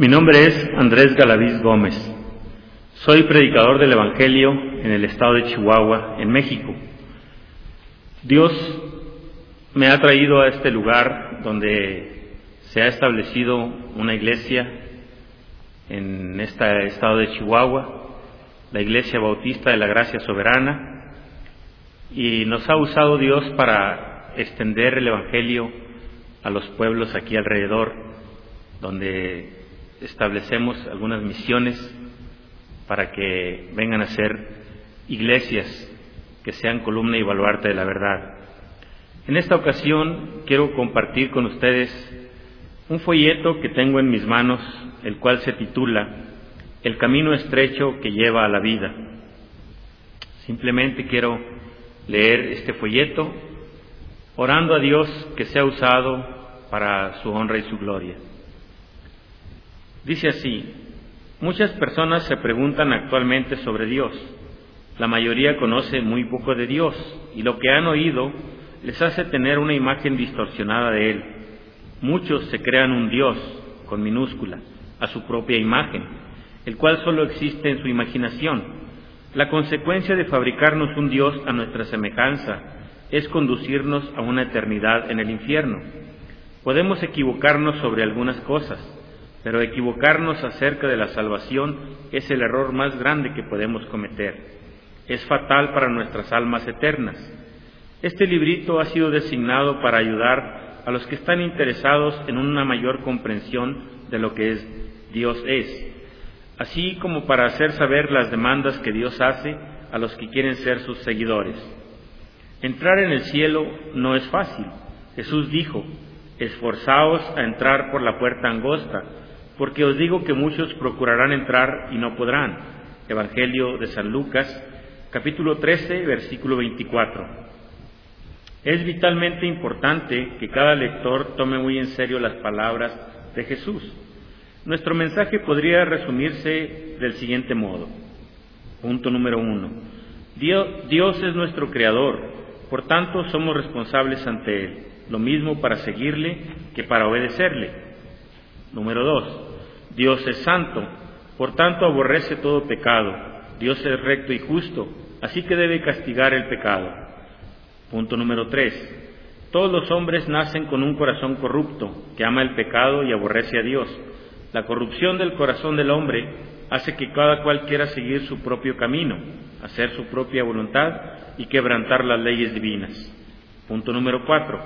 Mi nombre es Andrés Galaviz Gómez. Soy predicador del Evangelio en el estado de Chihuahua, en México. Dios me ha traído a este lugar donde se ha establecido una iglesia en este estado de Chihuahua, la Iglesia Bautista de la Gracia Soberana, y nos ha usado Dios para extender el Evangelio a los pueblos aquí alrededor, donde establecemos algunas misiones para que vengan a ser iglesias que sean columna y baluarte de la verdad. En esta ocasión quiero compartir con ustedes un folleto que tengo en mis manos, el cual se titula El camino estrecho que lleva a la vida. Simplemente quiero leer este folleto orando a Dios que sea usado para su honra y su gloria. Dice así, muchas personas se preguntan actualmente sobre Dios. La mayoría conoce muy poco de Dios y lo que han oído les hace tener una imagen distorsionada de Él. Muchos se crean un Dios, con minúscula, a su propia imagen, el cual solo existe en su imaginación. La consecuencia de fabricarnos un Dios a nuestra semejanza es conducirnos a una eternidad en el infierno. Podemos equivocarnos sobre algunas cosas, pero equivocarnos acerca de la salvación es el error más grande que podemos cometer. Es fatal para nuestras almas eternas. Este librito ha sido designado para ayudar a los que están interesados en una mayor comprensión de lo que es Dios es, así como para hacer saber las demandas que Dios hace a los que quieren ser sus seguidores. Entrar en el cielo no es fácil. Jesús dijo, esforzaos a entrar por la puerta angosta, porque os digo que muchos procurarán entrar y no podrán. Evangelio de San Lucas, capítulo 13, versículo 24. Es vitalmente importante que cada lector tome muy en serio las palabras de Jesús. Nuestro mensaje podría resumirse del siguiente modo. Punto número uno. Dios, es nuestro creador, por tanto somos responsables ante Él, lo mismo para seguirle que para obedecerle. Número dos, Dios es santo, por tanto aborrece todo pecado. Dios es recto y justo, así que debe castigar el pecado. Punto número tres. Todos los hombres nacen con un corazón corrupto, que ama el pecado y aborrece a Dios. La corrupción del corazón del hombre hace que cada cual quiera seguir su propio camino, hacer su propia voluntad y quebrantar las leyes divinas. Punto número cuatro.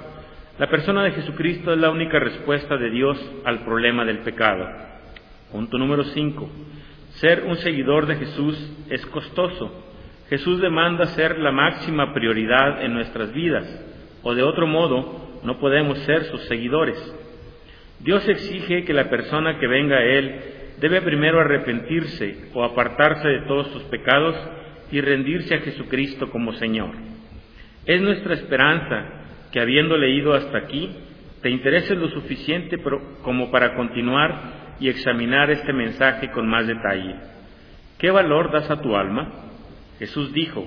La persona de Jesucristo es la única respuesta de Dios al problema del pecado. Punto número 5. Ser un seguidor de Jesús es costoso. Jesús demanda ser la máxima prioridad en nuestras vidas, o de otro modo no podemos ser sus seguidores. Dios exige que la persona que venga a Él debe primero arrepentirse o apartarse de todos sus pecados y rendirse a Jesucristo como Señor. Es nuestra esperanza que habiendo leído hasta aquí, te interese lo suficiente como para continuar y examinar este mensaje con más detalle. ¿Qué valor das a tu alma? Jesús dijo,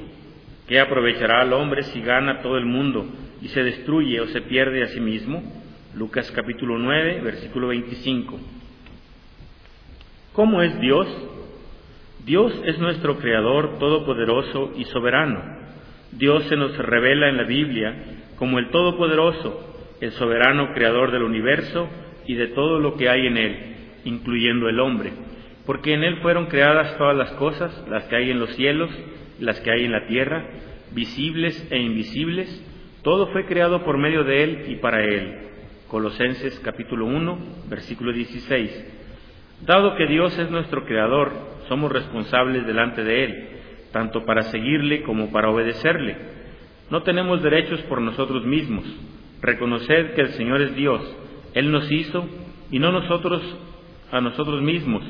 ¿qué aprovechará al hombre si gana todo el mundo y se destruye o se pierde a sí mismo? Lucas capítulo 9, versículo 25. ¿Cómo es Dios? Dios es nuestro Creador todopoderoso y soberano. Dios se nos revela en la Biblia como el Todopoderoso, el soberano Creador del universo y de todo lo que hay en él incluyendo el hombre, porque en Él fueron creadas todas las cosas, las que hay en los cielos, las que hay en la tierra, visibles e invisibles, todo fue creado por medio de Él y para Él. Colosenses capítulo 1, versículo 16. Dado que Dios es nuestro Creador, somos responsables delante de Él, tanto para seguirle como para obedecerle. No tenemos derechos por nosotros mismos. Reconoced que el Señor es Dios, Él nos hizo y no nosotros a nosotros mismos,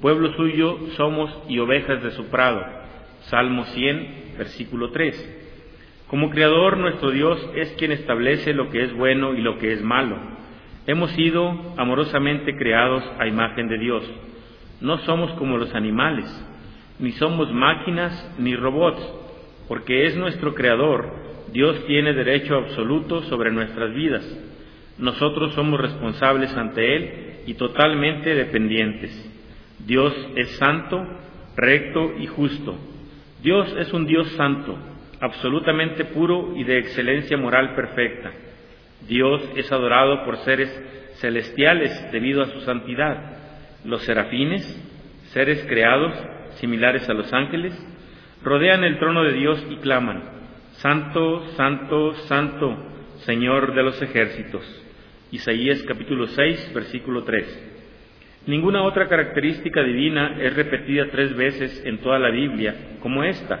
pueblo suyo somos y ovejas de su prado. Salmo 100, versículo 3. Como Creador, nuestro Dios es quien establece lo que es bueno y lo que es malo. Hemos sido amorosamente creados a imagen de Dios. No somos como los animales, ni somos máquinas ni robots, porque es nuestro Creador. Dios tiene derecho absoluto sobre nuestras vidas. Nosotros somos responsables ante Él y totalmente dependientes. Dios es santo, recto y justo. Dios es un Dios santo, absolutamente puro y de excelencia moral perfecta. Dios es adorado por seres celestiales debido a su santidad. Los serafines, seres creados similares a los ángeles, rodean el trono de Dios y claman, Santo, Santo, Santo, Señor de los ejércitos. Isaías capítulo 6, versículo 3. Ninguna otra característica divina es repetida tres veces en toda la Biblia como esta.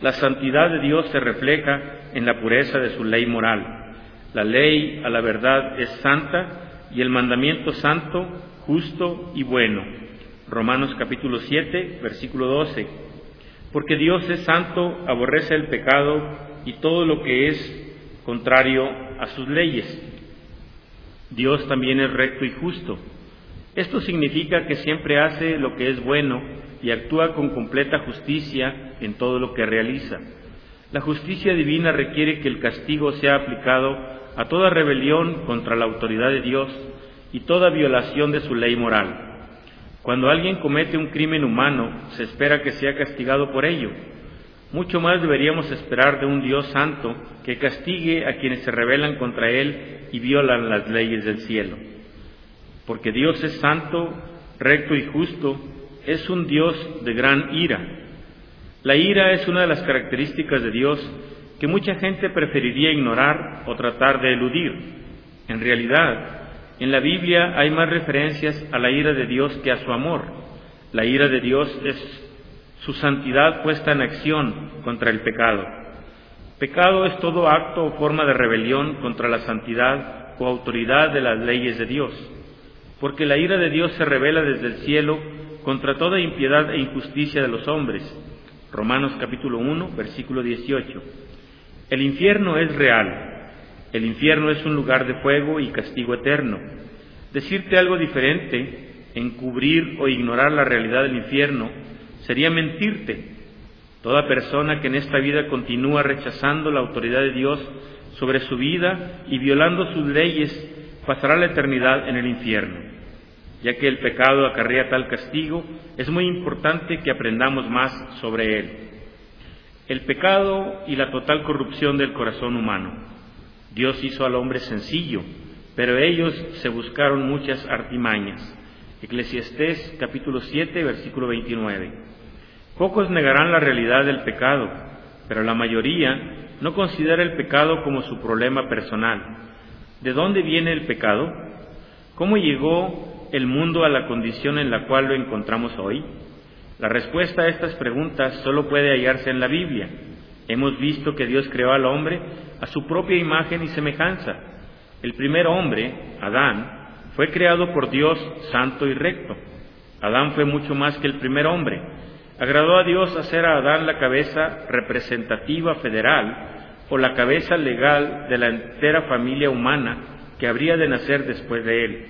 La santidad de Dios se refleja en la pureza de su ley moral. La ley a la verdad es santa y el mandamiento santo, justo y bueno. Romanos capítulo 7, versículo 12. Porque Dios es santo, aborrece el pecado y todo lo que es contrario a sus leyes. Dios también es recto y justo. Esto significa que siempre hace lo que es bueno y actúa con completa justicia en todo lo que realiza. La justicia divina requiere que el castigo sea aplicado a toda rebelión contra la autoridad de Dios y toda violación de su ley moral. Cuando alguien comete un crimen humano, se espera que sea castigado por ello. Mucho más deberíamos esperar de un Dios santo que castigue a quienes se rebelan contra Él y violan las leyes del cielo porque Dios es santo, recto y justo, es un Dios de gran ira. La ira es una de las características de Dios que mucha gente preferiría ignorar o tratar de eludir. En realidad, en la Biblia hay más referencias a la ira de Dios que a su amor. La ira de Dios es su santidad puesta en acción contra el pecado. Pecado es todo acto o forma de rebelión contra la santidad o autoridad de las leyes de Dios porque la ira de Dios se revela desde el cielo contra toda impiedad e injusticia de los hombres. Romanos capítulo 1, versículo 18. El infierno es real. El infierno es un lugar de fuego y castigo eterno. Decirte algo diferente, encubrir o ignorar la realidad del infierno, sería mentirte. Toda persona que en esta vida continúa rechazando la autoridad de Dios sobre su vida y violando sus leyes, pasará la eternidad en el infierno ya que el pecado acarrea tal castigo, es muy importante que aprendamos más sobre él. El pecado y la total corrupción del corazón humano. Dios hizo al hombre sencillo, pero ellos se buscaron muchas artimañas. Eclesiastés capítulo 7, versículo 29. Pocos negarán la realidad del pecado, pero la mayoría no considera el pecado como su problema personal. ¿De dónde viene el pecado? ¿Cómo llegó el mundo a la condición en la cual lo encontramos hoy? La respuesta a estas preguntas solo puede hallarse en la Biblia. Hemos visto que Dios creó al hombre a su propia imagen y semejanza. El primer hombre, Adán, fue creado por Dios santo y recto. Adán fue mucho más que el primer hombre. Agradó a Dios hacer a Adán la cabeza representativa federal o la cabeza legal de la entera familia humana que habría de nacer después de él.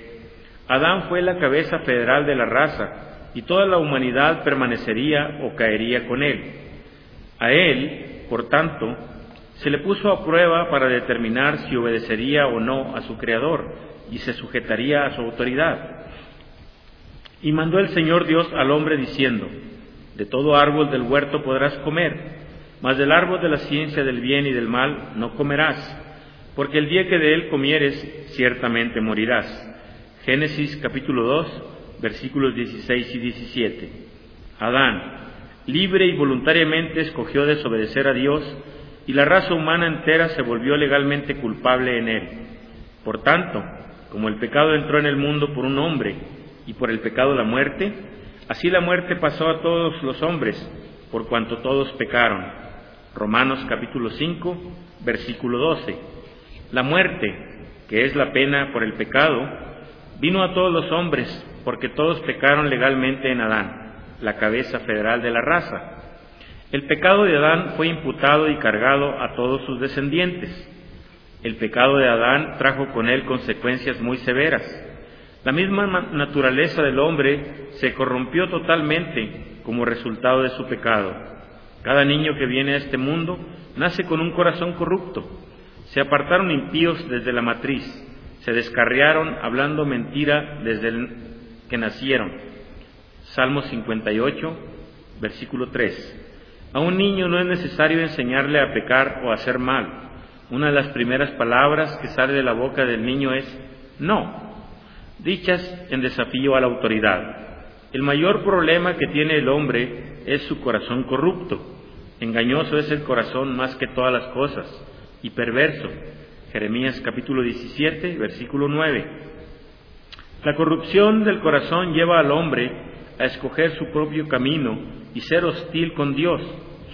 Adán fue la cabeza federal de la raza y toda la humanidad permanecería o caería con él. A él, por tanto, se le puso a prueba para determinar si obedecería o no a su Creador y se sujetaría a su autoridad. Y mandó el Señor Dios al hombre diciendo, de todo árbol del huerto podrás comer, mas del árbol de la ciencia del bien y del mal no comerás, porque el día que de él comieres, ciertamente morirás. Génesis capítulo 2, versículos 16 y 17. Adán, libre y voluntariamente escogió desobedecer a Dios y la raza humana entera se volvió legalmente culpable en él. Por tanto, como el pecado entró en el mundo por un hombre y por el pecado la muerte, así la muerte pasó a todos los hombres, por cuanto todos pecaron. Romanos capítulo 5, versículo 12. La muerte, que es la pena por el pecado, vino a todos los hombres, porque todos pecaron legalmente en Adán, la cabeza federal de la raza. El pecado de Adán fue imputado y cargado a todos sus descendientes. El pecado de Adán trajo con él consecuencias muy severas. La misma naturaleza del hombre se corrompió totalmente como resultado de su pecado. Cada niño que viene a este mundo nace con un corazón corrupto. Se apartaron impíos desde la matriz se descarriaron hablando mentira desde que nacieron. Salmo 58, versículo 3. A un niño no es necesario enseñarle a pecar o a hacer mal. Una de las primeras palabras que sale de la boca del niño es no, dichas en desafío a la autoridad. El mayor problema que tiene el hombre es su corazón corrupto. Engañoso es el corazón más que todas las cosas y perverso. Jeremías capítulo 17, versículo 9. La corrupción del corazón lleva al hombre a escoger su propio camino y ser hostil con Dios,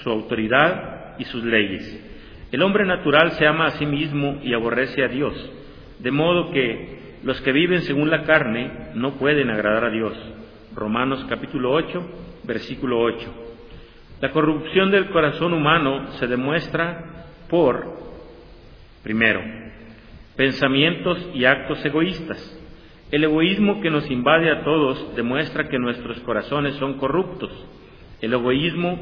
su autoridad y sus leyes. El hombre natural se ama a sí mismo y aborrece a Dios, de modo que los que viven según la carne no pueden agradar a Dios. Romanos capítulo 8, versículo 8. La corrupción del corazón humano se demuestra por, primero, pensamientos y actos egoístas. El egoísmo que nos invade a todos demuestra que nuestros corazones son corruptos. El egoísmo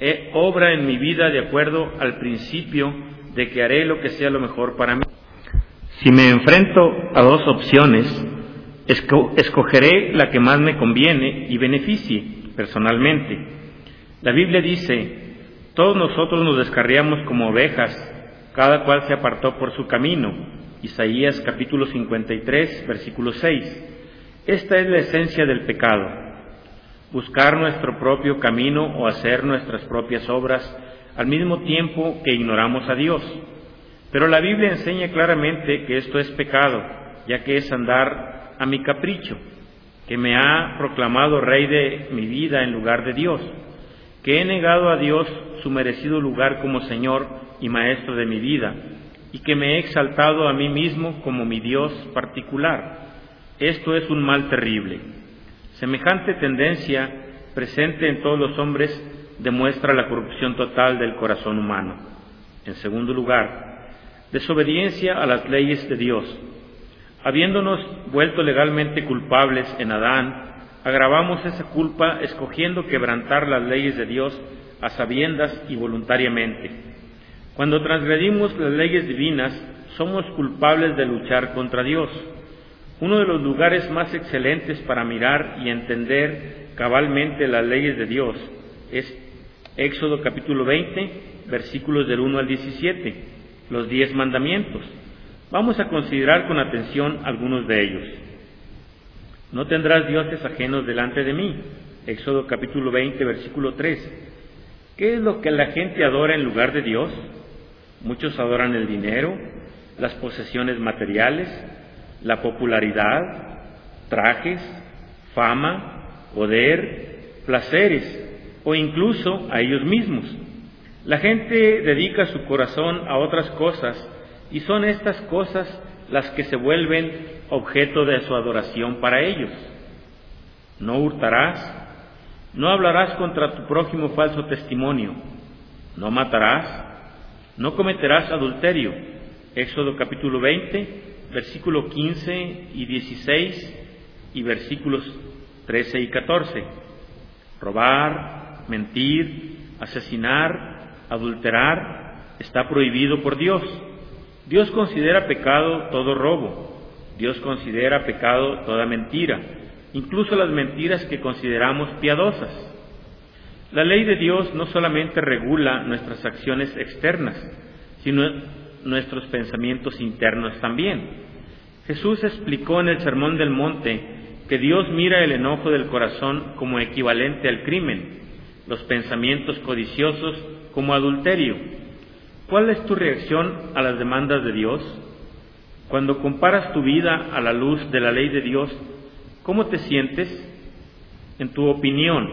eh, obra en mi vida de acuerdo al principio de que haré lo que sea lo mejor para mí. Si me enfrento a dos opciones, escogeré la que más me conviene y beneficie personalmente. La Biblia dice, todos nosotros nos descarriamos como ovejas, cada cual se apartó por su camino. Isaías capítulo 53, versículo 6. Esta es la esencia del pecado, buscar nuestro propio camino o hacer nuestras propias obras al mismo tiempo que ignoramos a Dios. Pero la Biblia enseña claramente que esto es pecado, ya que es andar a mi capricho, que me ha proclamado rey de mi vida en lugar de Dios, que he negado a Dios su merecido lugar como Señor y Maestro de mi vida, y que me he exaltado a mí mismo como mi Dios particular. Esto es un mal terrible. Semejante tendencia presente en todos los hombres demuestra la corrupción total del corazón humano. En segundo lugar, desobediencia a las leyes de Dios Habiéndonos vuelto legalmente culpables en Adán, agravamos esa culpa escogiendo quebrantar las leyes de Dios a sabiendas y voluntariamente. Cuando transgredimos las leyes divinas, somos culpables de luchar contra Dios. Uno de los lugares más excelentes para mirar y entender cabalmente las leyes de Dios es Éxodo capítulo 20, versículos del 1 al 17, los diez mandamientos. Vamos a considerar con atención algunos de ellos. No tendrás dioses ajenos delante de mí. Éxodo capítulo 20, versículo 3. ¿Qué es lo que la gente adora en lugar de Dios? Muchos adoran el dinero, las posesiones materiales, la popularidad, trajes, fama, poder, placeres o incluso a ellos mismos. La gente dedica su corazón a otras cosas y son estas cosas las que se vuelven objeto de su adoración para ellos. No hurtarás, no hablarás contra tu prójimo falso testimonio, no matarás, no cometerás adulterio. Éxodo capítulo 20, versículo 15 y 16 y versículos 13 y 14. Robar, mentir, asesinar, adulterar está prohibido por Dios. Dios considera pecado todo robo, Dios considera pecado toda mentira, incluso las mentiras que consideramos piadosas. La ley de Dios no solamente regula nuestras acciones externas, sino nuestros pensamientos internos también. Jesús explicó en el Sermón del Monte que Dios mira el enojo del corazón como equivalente al crimen, los pensamientos codiciosos como adulterio, ¿Cuál es tu reacción a las demandas de Dios? Cuando comparas tu vida a la luz de la ley de Dios, ¿cómo te sientes? En tu opinión,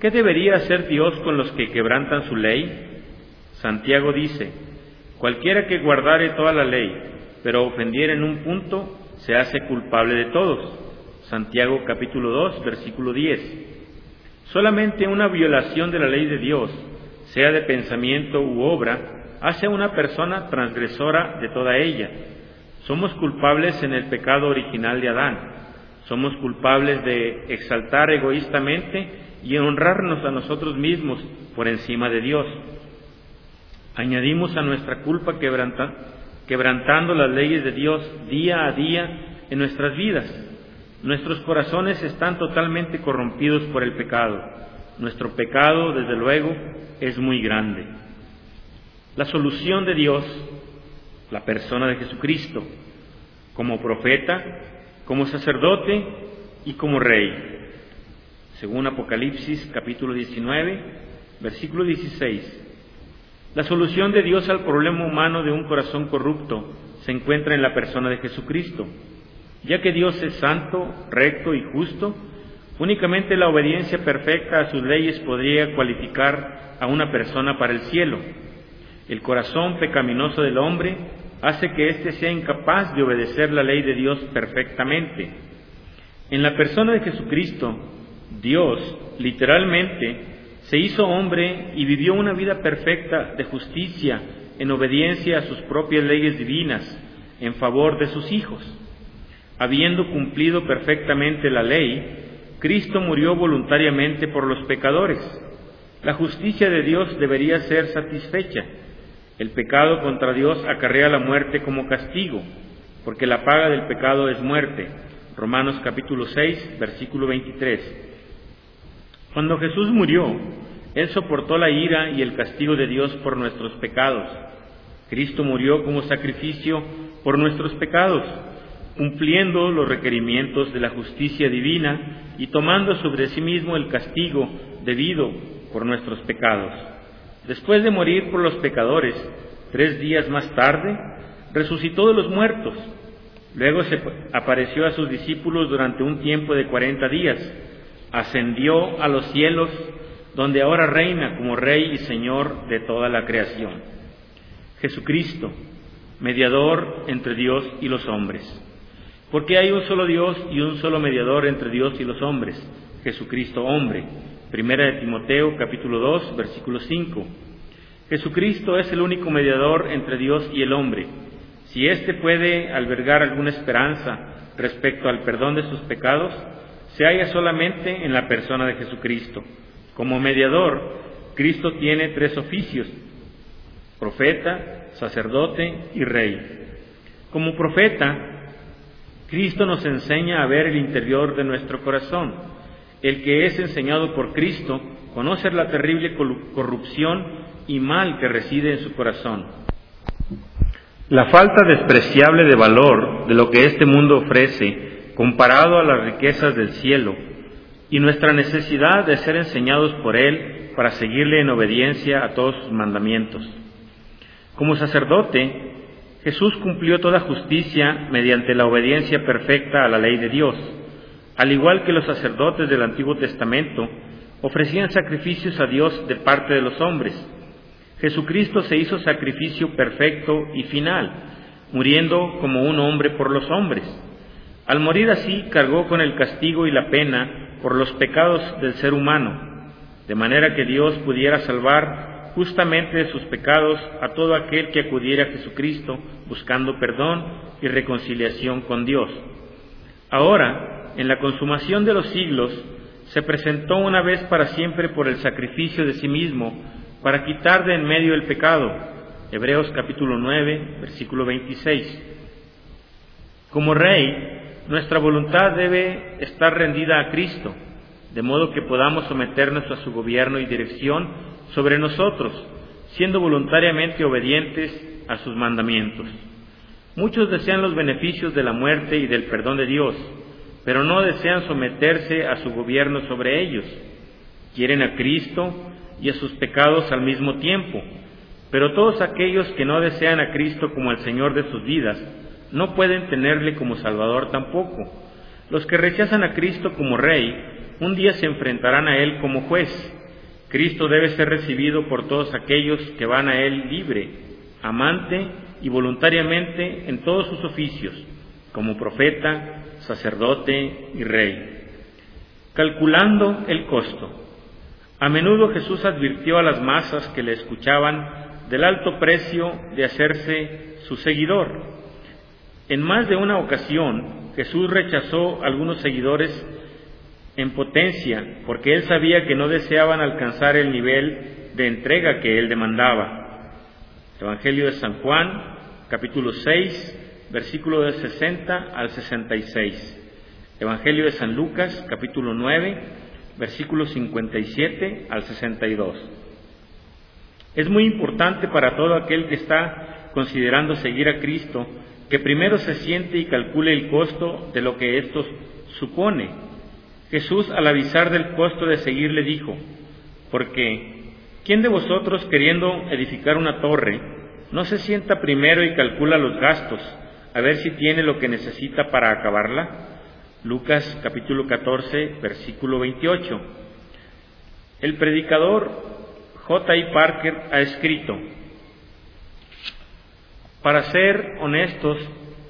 ¿qué debería hacer Dios con los que quebrantan su ley? Santiago dice, cualquiera que guardare toda la ley, pero ofendiere en un punto, se hace culpable de todos. Santiago capítulo 2, versículo 10. Solamente una violación de la ley de Dios, sea de pensamiento u obra, hace a una persona transgresora de toda ella. Somos culpables en el pecado original de Adán. Somos culpables de exaltar egoístamente y honrarnos a nosotros mismos por encima de Dios. Añadimos a nuestra culpa quebrantando las leyes de Dios día a día en nuestras vidas. Nuestros corazones están totalmente corrompidos por el pecado. Nuestro pecado, desde luego, es muy grande. La solución de Dios, la persona de Jesucristo, como profeta, como sacerdote y como rey. Según Apocalipsis capítulo 19, versículo 16. La solución de Dios al problema humano de un corazón corrupto se encuentra en la persona de Jesucristo. Ya que Dios es santo, recto y justo, únicamente la obediencia perfecta a sus leyes podría cualificar a una persona para el cielo. El corazón pecaminoso del hombre hace que éste sea incapaz de obedecer la ley de Dios perfectamente. En la persona de Jesucristo, Dios, literalmente, se hizo hombre y vivió una vida perfecta de justicia en obediencia a sus propias leyes divinas en favor de sus hijos. Habiendo cumplido perfectamente la ley, Cristo murió voluntariamente por los pecadores. La justicia de Dios debería ser satisfecha. El pecado contra Dios acarrea la muerte como castigo, porque la paga del pecado es muerte. Romanos capítulo 6, versículo 23. Cuando Jesús murió, Él soportó la ira y el castigo de Dios por nuestros pecados. Cristo murió como sacrificio por nuestros pecados, cumpliendo los requerimientos de la justicia divina y tomando sobre sí mismo el castigo debido por nuestros pecados. Después de morir por los pecadores, tres días más tarde, resucitó de los muertos. Luego se apareció a sus discípulos durante un tiempo de cuarenta días ascendió a los cielos, donde ahora reina como Rey y Señor de toda la creación. Jesucristo, mediador entre Dios y los hombres. Porque hay un solo Dios y un solo mediador entre Dios y los hombres, Jesucristo hombre. Primera de Timoteo capítulo 2 versículo 5. Jesucristo es el único mediador entre Dios y el hombre. Si éste puede albergar alguna esperanza respecto al perdón de sus pecados, se halla solamente en la persona de Jesucristo. Como mediador, Cristo tiene tres oficios, profeta, sacerdote y rey. Como profeta, Cristo nos enseña a ver el interior de nuestro corazón. El que es enseñado por Cristo conoce la terrible corrupción y mal que reside en su corazón. La falta despreciable de valor de lo que este mundo ofrece comparado a las riquezas del cielo, y nuestra necesidad de ser enseñados por Él para seguirle en obediencia a todos sus mandamientos. Como sacerdote, Jesús cumplió toda justicia mediante la obediencia perfecta a la ley de Dios, al igual que los sacerdotes del Antiguo Testamento ofrecían sacrificios a Dios de parte de los hombres. Jesucristo se hizo sacrificio perfecto y final, muriendo como un hombre por los hombres al morir así, cargó con el castigo y la pena por los pecados del ser humano, de manera que Dios pudiera salvar justamente de sus pecados a todo aquel que acudiera a Jesucristo buscando perdón y reconciliación con Dios. Ahora, en la consumación de los siglos, se presentó una vez para siempre por el sacrificio de sí mismo para quitar de en medio el pecado. Hebreos capítulo 9, versículo 26. Como rey, nuestra voluntad debe estar rendida a Cristo, de modo que podamos someternos a su gobierno y dirección sobre nosotros, siendo voluntariamente obedientes a sus mandamientos. Muchos desean los beneficios de la muerte y del perdón de Dios, pero no desean someterse a su gobierno sobre ellos. Quieren a Cristo y a sus pecados al mismo tiempo, pero todos aquellos que no desean a Cristo como el Señor de sus vidas, no pueden tenerle como Salvador tampoco. Los que rechazan a Cristo como Rey, un día se enfrentarán a Él como juez. Cristo debe ser recibido por todos aquellos que van a Él libre, amante y voluntariamente en todos sus oficios, como profeta, sacerdote y rey. Calculando el costo. A menudo Jesús advirtió a las masas que le escuchaban del alto precio de hacerse su seguidor en más de una ocasión, Jesús rechazó a algunos seguidores en potencia porque él sabía que no deseaban alcanzar el nivel de entrega que él demandaba. Evangelio de San Juan, capítulo 6, versículo de 60 al 66. Evangelio de San Lucas, capítulo 9, versículo 57 al 62. Es muy importante para todo aquel que está considerando seguir a Cristo que primero se siente y calcule el costo de lo que esto supone. Jesús al avisar del costo de seguirle dijo, porque ¿quién de vosotros queriendo edificar una torre no se sienta primero y calcula los gastos a ver si tiene lo que necesita para acabarla? Lucas capítulo 14, versículo 28. El predicador J. I. Parker ha escrito, para ser honestos,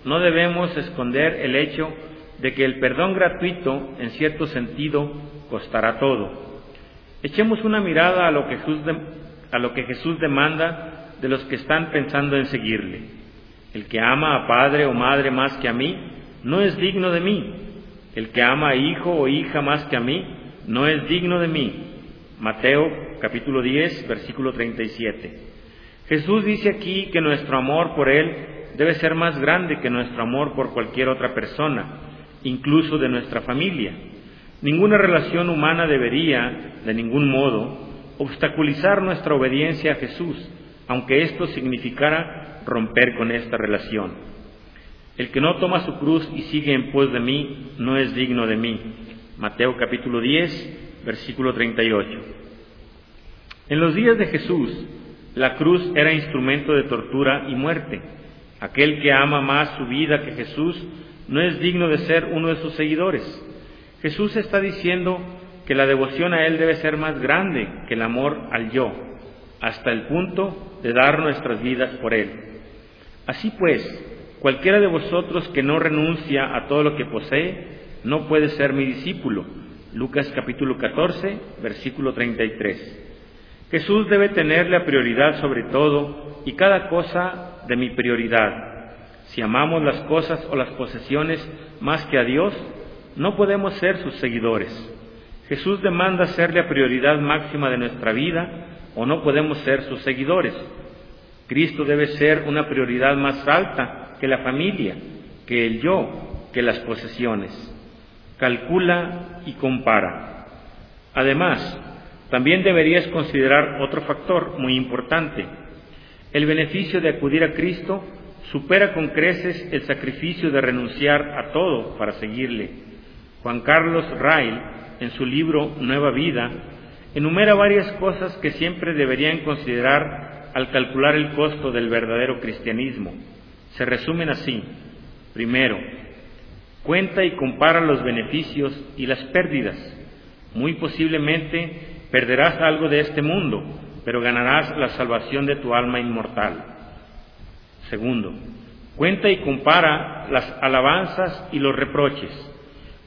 no debemos esconder el hecho de que el perdón gratuito, en cierto sentido, costará todo. Echemos una mirada a lo que Jesús, a lo que Jesús demanda de los que están pensando en seguirle. El que ama a padre o madre más que a mí, no es digno de mí. El que ama a hijo o hija más que a mí, no es digno de mí. Mateo capítulo 10, versículo 37. Jesús dice aquí que nuestro amor por Él debe ser más grande que nuestro amor por cualquier otra persona, incluso de nuestra familia. Ninguna relación humana debería, de ningún modo, obstaculizar nuestra obediencia a Jesús, aunque esto significara romper con esta relación. El que no toma su cruz y sigue en pos de mí no es digno de mí. Mateo capítulo 10, versículo 38. En los días de Jesús, la cruz era instrumento de tortura y muerte. Aquel que ama más su vida que Jesús no es digno de ser uno de sus seguidores. Jesús está diciendo que la devoción a Él debe ser más grande que el amor al yo, hasta el punto de dar nuestras vidas por Él. Así pues, cualquiera de vosotros que no renuncia a todo lo que posee, no puede ser mi discípulo. Lucas capítulo 14, versículo 33. Jesús debe tener la prioridad sobre todo y cada cosa de mi prioridad. Si amamos las cosas o las posesiones más que a Dios, no podemos ser sus seguidores. Jesús demanda ser la prioridad máxima de nuestra vida o no podemos ser sus seguidores. Cristo debe ser una prioridad más alta que la familia, que el yo, que las posesiones. Calcula y compara. Además, también deberías considerar otro factor muy importante. El beneficio de acudir a Cristo supera con creces el sacrificio de renunciar a todo para seguirle. Juan Carlos Rail, en su libro Nueva Vida, enumera varias cosas que siempre deberían considerar al calcular el costo del verdadero cristianismo. Se resumen así. Primero, cuenta y compara los beneficios y las pérdidas. Muy posiblemente Perderás algo de este mundo, pero ganarás la salvación de tu alma inmortal. Segundo, cuenta y compara las alabanzas y los reproches.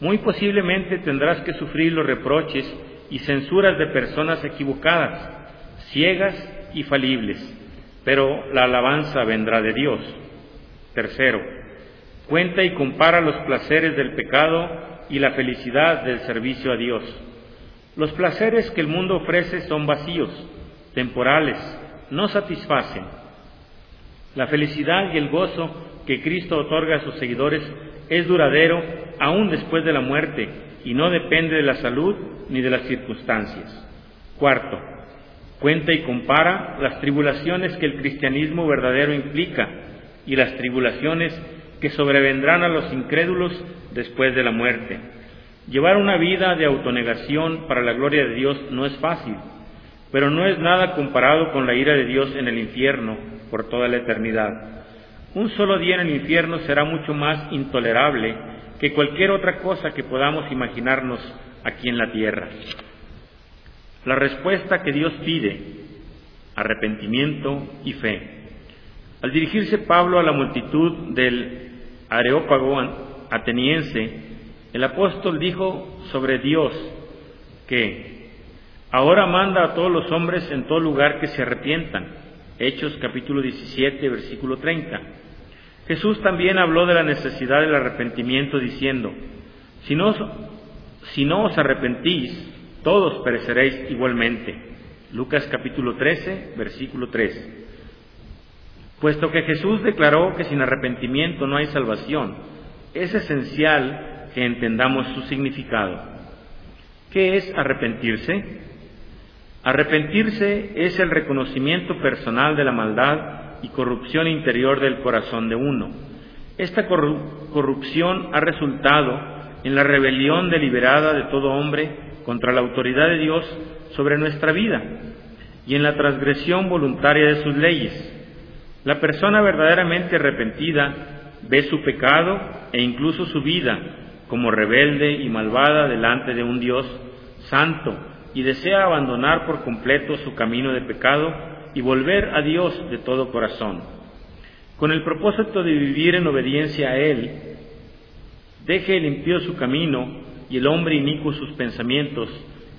Muy posiblemente tendrás que sufrir los reproches y censuras de personas equivocadas, ciegas y falibles, pero la alabanza vendrá de Dios. Tercero, cuenta y compara los placeres del pecado y la felicidad del servicio a Dios. Los placeres que el mundo ofrece son vacíos, temporales, no satisfacen. La felicidad y el gozo que Cristo otorga a sus seguidores es duradero aún después de la muerte y no depende de la salud ni de las circunstancias. Cuarto, cuenta y compara las tribulaciones que el cristianismo verdadero implica y las tribulaciones que sobrevendrán a los incrédulos después de la muerte. Llevar una vida de autonegación para la gloria de Dios no es fácil, pero no es nada comparado con la ira de Dios en el infierno por toda la eternidad. Un solo día en el infierno será mucho más intolerable que cualquier otra cosa que podamos imaginarnos aquí en la tierra. La respuesta que Dios pide, arrepentimiento y fe. Al dirigirse Pablo a la multitud del Areópago ateniense, el apóstol dijo sobre Dios que ahora manda a todos los hombres en todo lugar que se arrepientan. Hechos capítulo 17, versículo 30. Jesús también habló de la necesidad del arrepentimiento diciendo, si no, si no os arrepentís, todos pereceréis igualmente. Lucas capítulo 13, versículo 3. Puesto que Jesús declaró que sin arrepentimiento no hay salvación, es esencial que entendamos su significado. ¿Qué es arrepentirse? Arrepentirse es el reconocimiento personal de la maldad y corrupción interior del corazón de uno. Esta corrupción ha resultado en la rebelión deliberada de todo hombre contra la autoridad de Dios sobre nuestra vida y en la transgresión voluntaria de sus leyes. La persona verdaderamente arrepentida ve su pecado e incluso su vida como rebelde y malvada delante de un Dios santo y desea abandonar por completo su camino de pecado y volver a Dios de todo corazón. Con el propósito de vivir en obediencia a Él, deje el impío su camino y el hombre inicuo sus pensamientos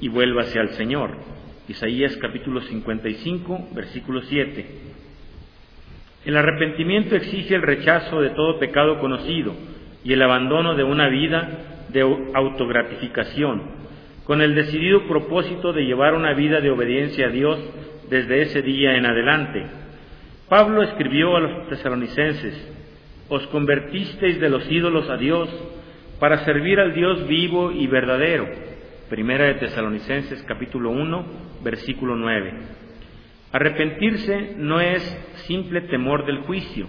y vuélvase al Señor. Isaías capítulo 55, versículo 7. El arrepentimiento exige el rechazo de todo pecado conocido y el abandono de una vida de autogratificación, con el decidido propósito de llevar una vida de obediencia a Dios desde ese día en adelante. Pablo escribió a los tesalonicenses, os convertisteis de los ídolos a Dios para servir al Dios vivo y verdadero. Primera de Tesalonicenses capítulo 1, versículo 9. Arrepentirse no es simple temor del juicio.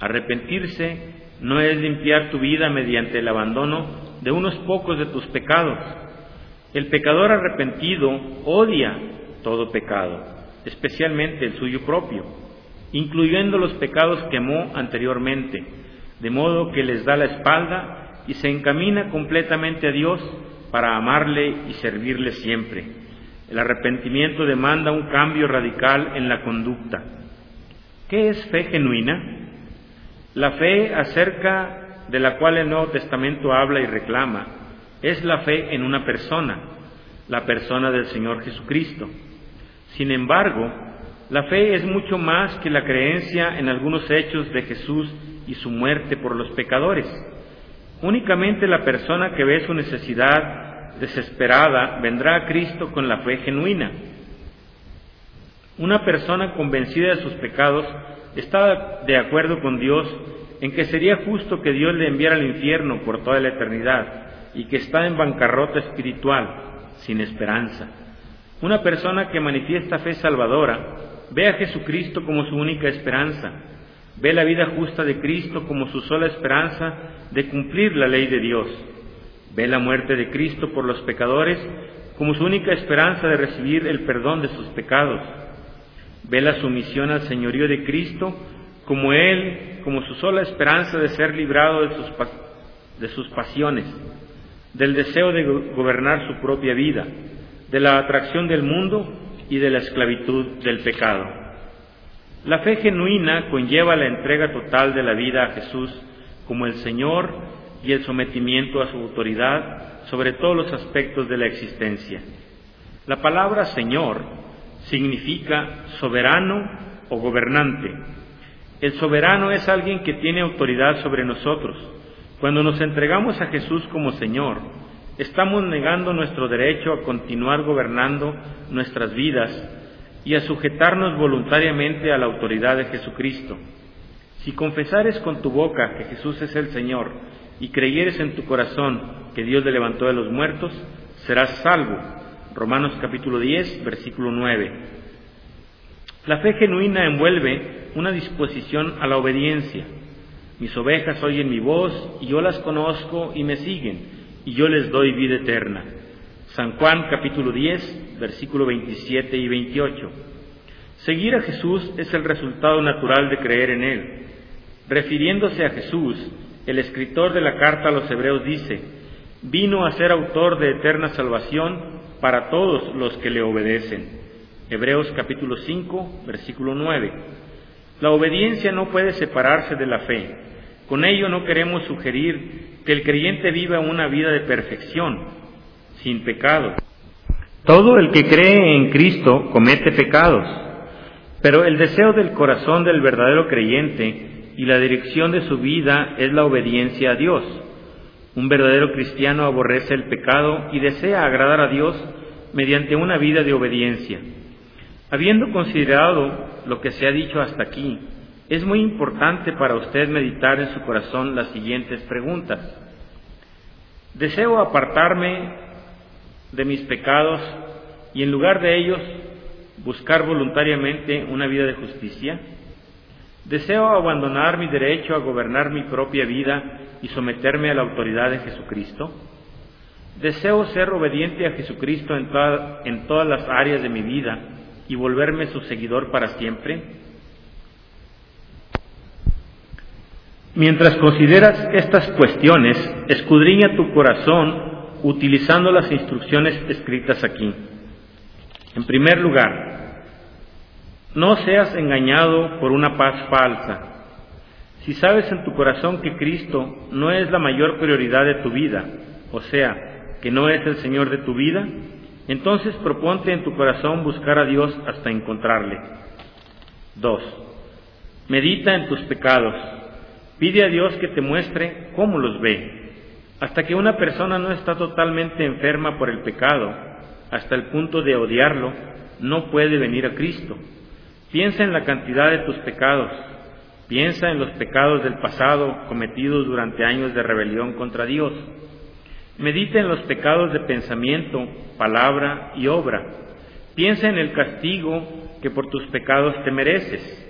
Arrepentirse no es limpiar tu vida mediante el abandono de unos pocos de tus pecados. El pecador arrepentido odia todo pecado, especialmente el suyo propio, incluyendo los pecados que amó anteriormente, de modo que les da la espalda y se encamina completamente a Dios para amarle y servirle siempre. El arrepentimiento demanda un cambio radical en la conducta. ¿Qué es fe genuina? La fe acerca de la cual el Nuevo Testamento habla y reclama es la fe en una persona, la persona del Señor Jesucristo. Sin embargo, la fe es mucho más que la creencia en algunos hechos de Jesús y su muerte por los pecadores. Únicamente la persona que ve su necesidad desesperada vendrá a Cristo con la fe genuina. Una persona convencida de sus pecados está de acuerdo con Dios en que sería justo que Dios le enviara al infierno por toda la eternidad y que está en bancarrota espiritual, sin esperanza. Una persona que manifiesta fe salvadora ve a Jesucristo como su única esperanza Ve la vida justa de Cristo como su sola esperanza de cumplir la ley de Dios. Ve la muerte de Cristo por los pecadores como su única esperanza de recibir el perdón de sus pecados. Ve la sumisión al señorío de Cristo como Él, como su sola esperanza de ser librado de sus, de sus pasiones, del deseo de gobernar su propia vida, de la atracción del mundo y de la esclavitud del pecado. La fe genuina conlleva la entrega total de la vida a Jesús como el Señor y el sometimiento a su autoridad sobre todos los aspectos de la existencia. La palabra Señor significa soberano o gobernante. El soberano es alguien que tiene autoridad sobre nosotros. Cuando nos entregamos a Jesús como Señor, estamos negando nuestro derecho a continuar gobernando nuestras vidas y a sujetarnos voluntariamente a la autoridad de Jesucristo. Si confesares con tu boca que Jesús es el Señor y creyeres en tu corazón que Dios le levantó de los muertos, serás salvo. Romanos capítulo 10, versículo 9. La fe genuina envuelve una disposición a la obediencia. Mis ovejas oyen mi voz y yo las conozco y me siguen y yo les doy vida eterna. San Juan capítulo 10, versículo 27 y 28. Seguir a Jesús es el resultado natural de creer en Él. Refiriéndose a Jesús, el escritor de la carta a los Hebreos dice, vino a ser autor de eterna salvación para todos los que le obedecen. Hebreos capítulo 5, versículo 9. La obediencia no puede separarse de la fe. Con ello no queremos sugerir que el creyente viva una vida de perfección, sin pecado. Todo el que cree en Cristo comete pecados, pero el deseo del corazón del verdadero creyente y la dirección de su vida es la obediencia a Dios. Un verdadero cristiano aborrece el pecado y desea agradar a Dios mediante una vida de obediencia. Habiendo considerado lo que se ha dicho hasta aquí, es muy importante para usted meditar en su corazón las siguientes preguntas. ¿Deseo apartarme de mis pecados y en lugar de ellos buscar voluntariamente una vida de justicia? ¿Deseo abandonar mi derecho a gobernar mi propia vida y someterme a la autoridad de Jesucristo? ¿Deseo ser obediente a Jesucristo en, todas las áreas de mi vida y volverme su seguidor para siempre? Mientras consideras estas cuestiones, escudriña tu corazón utilizando las instrucciones escritas aquí. En primer lugar, no seas engañado por una paz falsa. Si sabes en tu corazón que Cristo no es la mayor prioridad de tu vida, o sea, que no es el Señor de tu vida, entonces proponte en tu corazón buscar a Dios hasta encontrarle. 2. Medita en tus pecados. Pide a Dios que te muestre cómo los ve. Hasta que una persona no está totalmente enferma por el pecado, hasta el punto de odiarlo, no puede venir a Cristo. Piensa en la cantidad de tus pecados. Piensa en los pecados del pasado cometidos durante años de rebelión contra Dios. Medita en los pecados de pensamiento, palabra y obra. Piensa en el castigo que por tus pecados te mereces.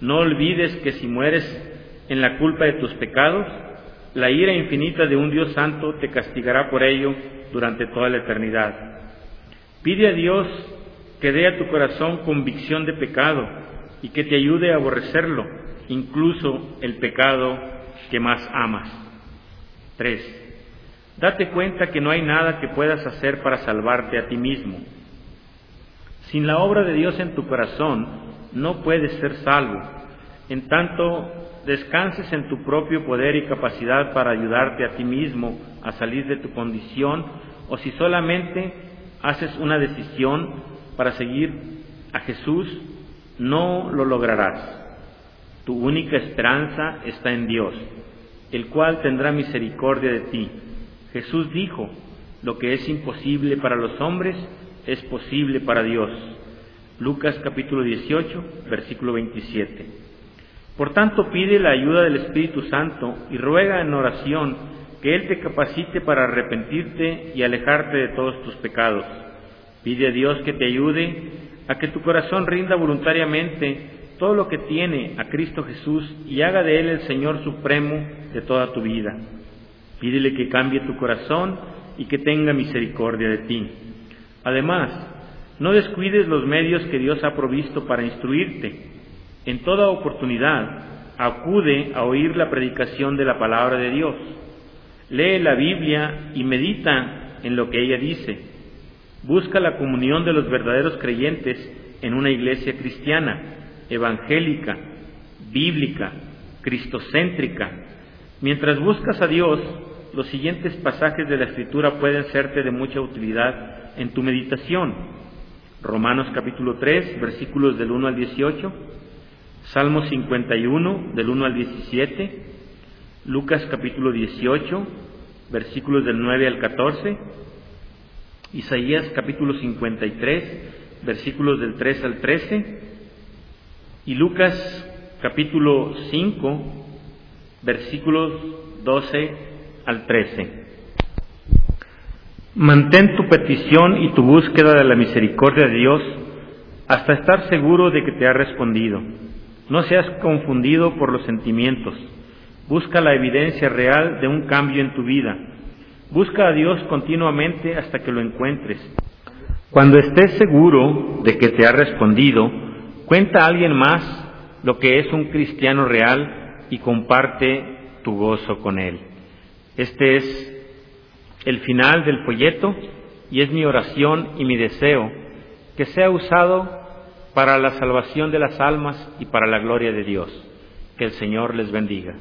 No olvides que si mueres en la culpa de tus pecados, la ira infinita de un Dios santo te castigará por ello durante toda la eternidad. Pide a Dios que dé a tu corazón convicción de pecado y que te ayude a aborrecerlo, incluso el pecado que más amas. 3. Date cuenta que no hay nada que puedas hacer para salvarte a ti mismo. Sin la obra de Dios en tu corazón, no puedes ser salvo. En tanto, descanses en tu propio poder y capacidad para ayudarte a ti mismo a salir de tu condición, o si solamente haces una decisión para seguir a Jesús, no lo lograrás. Tu única esperanza está en Dios, el cual tendrá misericordia de ti. Jesús dijo, lo que es imposible para los hombres es posible para Dios. Lucas capítulo 18, versículo 27. Por tanto, pide la ayuda del Espíritu Santo y ruega en oración que Él te capacite para arrepentirte y alejarte de todos tus pecados. Pide a Dios que te ayude a que tu corazón rinda voluntariamente todo lo que tiene a Cristo Jesús y haga de Él el Señor supremo de toda tu vida. Pídele que cambie tu corazón y que tenga misericordia de ti. Además, no descuides los medios que Dios ha provisto para instruirte. En toda oportunidad, acude a oír la predicación de la palabra de Dios. Lee la Biblia y medita en lo que ella dice. Busca la comunión de los verdaderos creyentes en una iglesia cristiana, evangélica, bíblica, cristocéntrica. Mientras buscas a Dios, los siguientes pasajes de la Escritura pueden serte de mucha utilidad en tu meditación. Romanos capítulo 3, versículos del 1 al 18, Salmo 51, del 1 al 17, Lucas capítulo 18, versículos del 9 al 14, Isaías capítulo 53, versículos del 3 al 13, y Lucas capítulo 5, versículos 12 al 13. Mantén tu petición y tu búsqueda de la misericordia de Dios hasta estar seguro de que te ha respondido. No seas confundido por los sentimientos. Busca la evidencia real de un cambio en tu vida Busca a Dios continuamente hasta que lo encuentres. Cuando estés seguro de que te ha respondido, cuenta a alguien más lo que es un cristiano real y comparte tu gozo con él. Este es el final del folleto y es mi oración y mi deseo que sea usado para la salvación de las almas y para la gloria de Dios. Que el Señor les bendiga.